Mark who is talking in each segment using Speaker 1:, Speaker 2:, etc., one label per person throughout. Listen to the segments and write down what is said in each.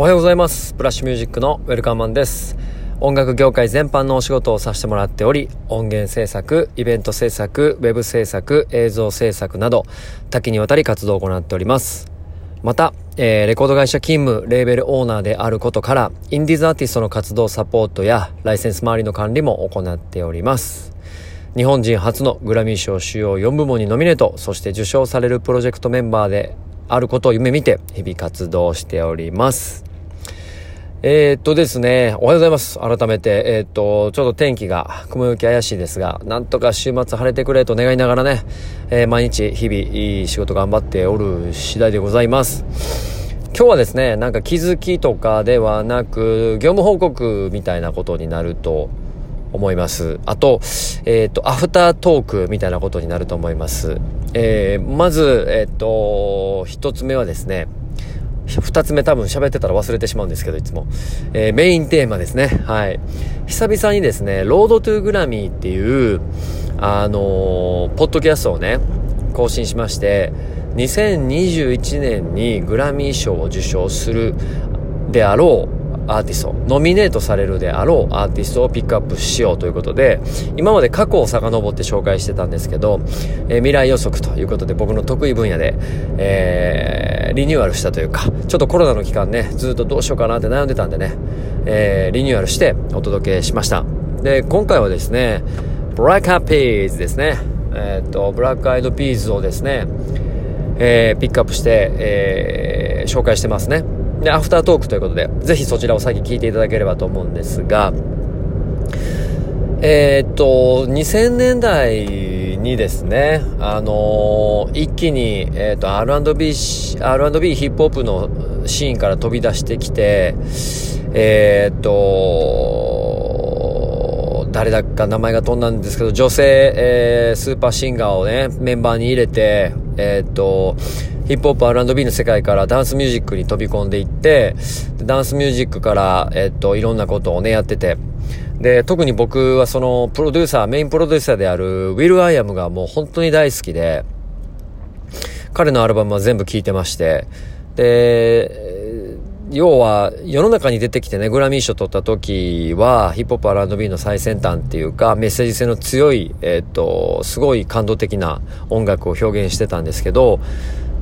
Speaker 1: おはようございます。ブラッシュミュージックのウェルカーマンです。音楽業界全般のお仕事をさせてもらっており、音源制作、イベント制作、ウェブ制作、映像制作など、多岐にわたり活動を行っております。また、えー、レコード会社勤務、レーベルオーナーであることから、インディーズアーティストの活動サポートや、ライセンス周りの管理も行っております。日本人初のグラミー賞主要4部門にノミネート、そして受賞されるプロジェクトメンバーであることを夢見て、日々活動しております。えー、っとですね、おはようございます。改めて、えー、っと、ちょっと天気が雲行き怪しいですが、なんとか週末晴れてくれと願いながらね、えー、毎日日々いい仕事頑張っておる次第でございます。今日はですね、なんか気づきとかではなく、業務報告みたいなことになると思います。あと、えっ、と、アフタートークみたいなことになると思います。えーまず、えっ、と、一つ目はですね、二つ目多分喋ってたら忘れてしまうんですけど、いつも。えー、メインテーマですね。はい。久々にですね、ロードトゥーグラミーっていう、あのー、ポッドキャストをね、更新しまして、2021年にグラミー賞を受賞するであろうアーティスト、ノミネートされるであろうアーティストをピックアップしようということで、今まで過去を遡って紹介してたんですけど、えー、未来予測ということで僕の得意分野で、えー、リニューアルしたというか、ちょっとコロナの期間ね、ずっとどうしようかなって悩んでたんでね、えー、リニューアルしてお届けしました。で、今回はですね、ブラックアピーズですね。えっ、と、ブラックアイドピーズをですね、えー、ピックアップして、えー、紹介してますね。で、アフタートークということで、ぜひそちらを先聞いていただければと思うんですが、えー、っと、2000年代にですね、あのー、一気に、えー、っと、R&B、R&B ヒップホップのシーンから飛び出してきて、え、っと、誰だか名前が飛んだんですけど、女性、えー、スーパーシンガーをね、メンバーに入れて、えっと、ヒップホップ R&B の世界からダンスミュージックに飛び込んでいって、ダンスミュージックから、えっと、いろんなことをね、やってて、で、特に僕はその、プロデューサー、メインプロデューサーである、ウィル・アイアムがもう本当に大好きで、彼のアルバムは全部聴いてまして、で、要は、世の中に出てきてね、グラミー賞取った時は、ヒップホップ R&B の最先端っていうか、メッセージ性の強い、えっと、すごい感動的な音楽を表現してたんですけど、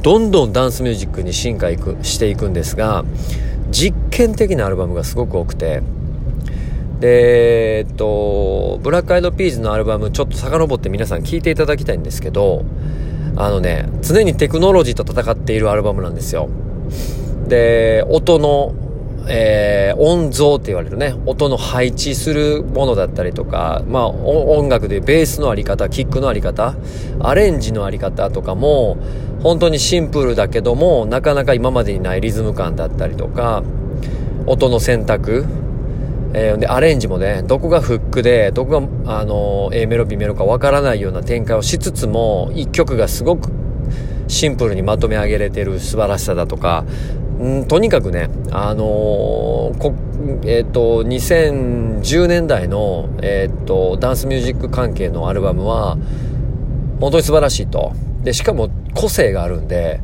Speaker 1: どんどんダンスミュージックに進化いくしていくんですが実験的なアルバムがすごく多くて。でえっとブラックアイドピーズのアルバムちょっと遡って皆さん聴いていただきたいんですけどあのね常にテクノロジーと戦っているアルバムなんですよ。で音のえー、音像って言われるね、音の配置するものだったりとか、まあ、音楽でベースのあり方、キックのあり方、アレンジのあり方とかも、本当にシンプルだけども、なかなか今までにないリズム感だったりとか、音の選択、えー、で、アレンジもね、どこがフックで、どこが、あの、A メロ、B メロかわからないような展開をしつつも、一曲がすごくシンプルにまとめ上げれてる素晴らしさだとか、んとにかくね、あのー、こえっ、ー、と、2010年代の、えっ、ー、と、ダンスミュージック関係のアルバムは、本当に素晴らしいと。で、しかも個性があるんで、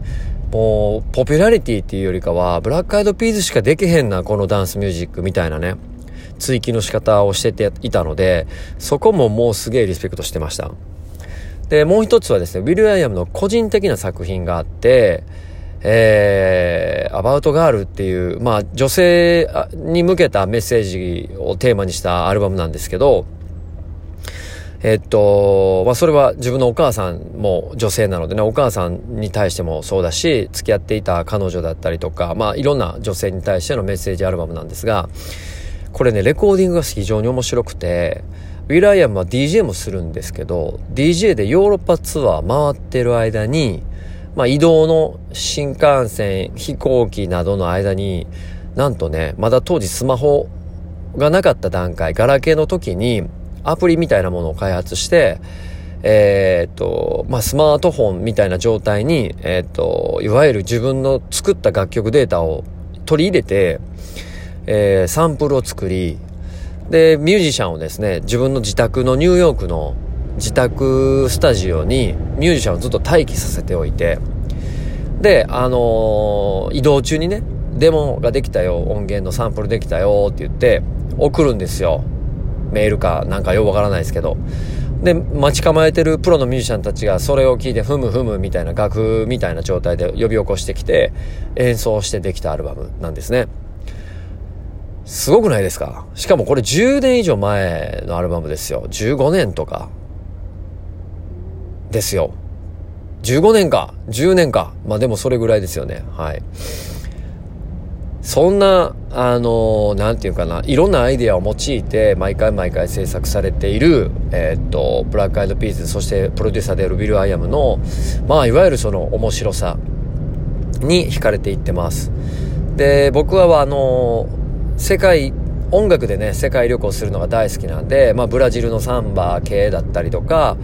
Speaker 1: もう、ポピュラリティっていうよりかは、ブラックアイドピーズしかできへんな、このダンスミュージックみたいなね、追求の仕方をしてていたので、そこももうすげえリスペクトしてました。で、もう一つはですね、ウィル・アイアムの個人的な作品があって、えー、 About Girl っていう、まあ、女性に向けたメッセージをテーマにしたアルバムなんですけど、えっと、まあ、それは自分のお母さんも女性なのでね、お母さんに対してもそうだし、付き合っていた彼女だったりとか、まあ、いろんな女性に対してのメッセージアルバムなんですが、これね、レコーディングが非常に面白くて、ウィライアムは DJ もするんですけど、DJ でヨーロッパツアー回ってる間に、まあ、移動の新幹線、飛行機などの間に、なんとね、まだ当時スマホがなかった段階、ガラケーの時に、アプリみたいなものを開発して、えー、っと、まあ、スマートフォンみたいな状態に、えー、っと、いわゆる自分の作った楽曲データを取り入れて、えー、サンプルを作り、で、ミュージシャンをですね、自分の自宅のニューヨークの自宅スタジオにミュージシャンをずっと待機させておいて、で、あのー、移動中にね、デモができたよ、音源のサンプルできたよって言って、送るんですよ。メールかなんかよくわからないですけど。で、待ち構えてるプロのミュージシャンたちがそれを聞いて、ふむふむみたいな楽譜みたいな状態で呼び起こしてきて、演奏してできたアルバムなんですね。すごくないですか？しかもこれ10年以上前のアルバムですよ。15年とか。ですよ。15年か、10年か。まあでもそれぐらいですよね。はい。そんな、あの、なんていうかな、いろんなアイデアを用いて、毎回毎回制作されている、えー、っと、ブラックアイドピーズ、そしてプロデューサーであるウィル・アイアムの、まあ、いわゆるその面白さに惹かれていってます。で、僕は、あの、世界、音楽でね、世界旅行するのが大好きなんで、まあ、ブラジルのサンバ系だったりとか、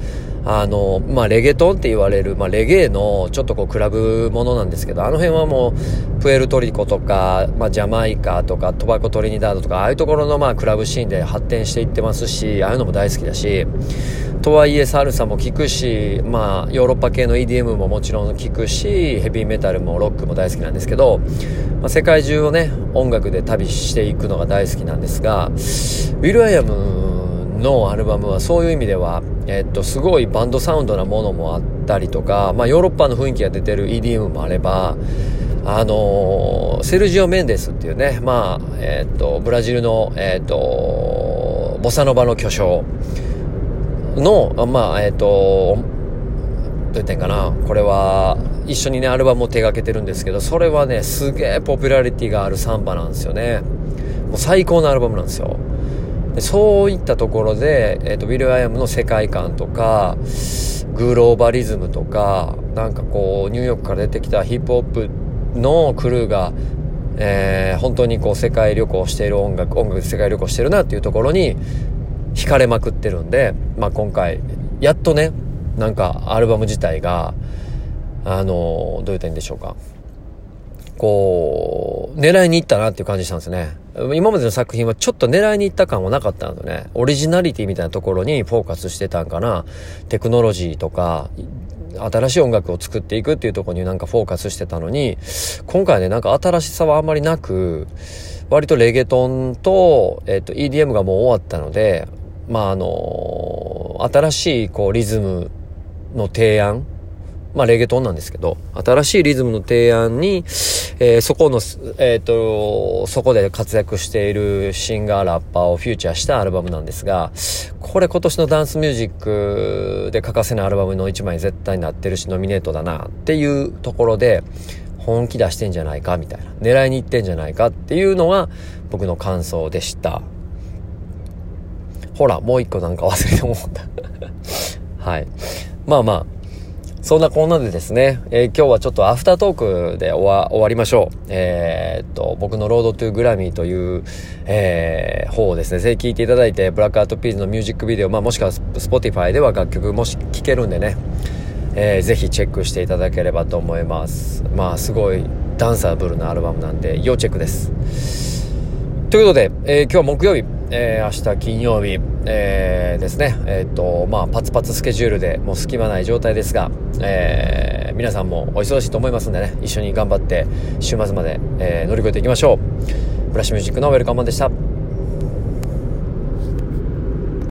Speaker 1: あの、まあ、レゲトンって言われる、まあ、レゲエのちょっとこうクラブものなんですけど、あの辺はもう、プエルトリコとか、まあ、ジャマイカとか、トバコトリニダードとか、ああいうところのまあ、クラブシーンで発展していってますし、ああいうのも大好きだし、とはいえサルサも聴くし、まあ、ヨーロッパ系の EDM ももちろん聴くし、ヘビーメタルもロックも大好きなんですけど、まあ、世界中をね、音楽で旅していくのが大好きなんですが、ウィル・アイアムのアルバムはそういう意味では、えっと、すごいバンドサウンドなものもあったりとか、まあ、ヨーロッパの雰囲気が出てる EDM もあれば、あのー、セルジオ・メンデスっていうね、まあ、えっと、ブラジルの、えっと、ボサノバの巨匠の、まあ、えっと、どう言ってんかな、これは、一緒にね、アルバムを手掛けてるんですけど、それはね、すげえポピュラリティがあるサンバなんですよね。もう最高のアルバムなんですよ。そういったところで、えーと、ウィル・アイアムの世界観とかグローバリズムとかなんかこうニューヨークから出てきたヒップホップのクルーが、えー、本当にこう世界旅行している音楽音楽で世界旅行してるなっていうところに惹かれまくってるんで、まあ、今回やっとねなんかアルバム自体があのどう言ったらいいんでしょうか。こう狙いに行ったなっていう感じしたんですね今までの作品はちょっと狙いに行った感はなかったんでね、オリジナリティみたいなところにフォーカスしてたんかな。テクノロジーとか、新しい音楽を作っていくっていうところになんかフォーカスしてたのに、今回ね、なんか新しさはあんまりなく、割とレゲトンと、えっ、と、EDM がもう終わったので、まあ、あの、新しいこうリズムの提案まあ、レゲトンなんですけど、新しいリズムの提案に、えー、そこの、えっ、と、そこで活躍しているシンガー、ラッパーをフューチャーしたアルバムなんですが、これ今年のダンスミュージックで欠かせないアルバムの一枚絶対になってるし、ノミネートだなっていうところで、本気出してんじゃないかみたいな。狙いに行ってんじゃないかっていうのが僕の感想でした。ほら、もう一個なんか忘れてもうた。はい。まあまあ、そんなこんなでですね、えー、今日はちょっとアフタートークで終わりましょう。えー、っと、僕の Road to Grammy という、えー、方をですね、ぜひ聴いていただいて、ブラックアイドピーズのミュージックビデオ、まあもしくはスポティファイでは楽曲もし聴けるんでね、えー、ぜひチェックしていただければと思います。まあすごい danceable なアルバムなんで、要チェックです。ということで、えー、今日は木曜日、えー、明日金曜日、えー、ですね、えっ、と、まあ、パツパツスケジュールでもう隙間ない状態ですが、えー、皆さんもお忙しいと思いますんでね、一緒に頑張って週末まで、えー、乗り越えていきましょう。ブラッシュミュージックのウェルカムマンでした。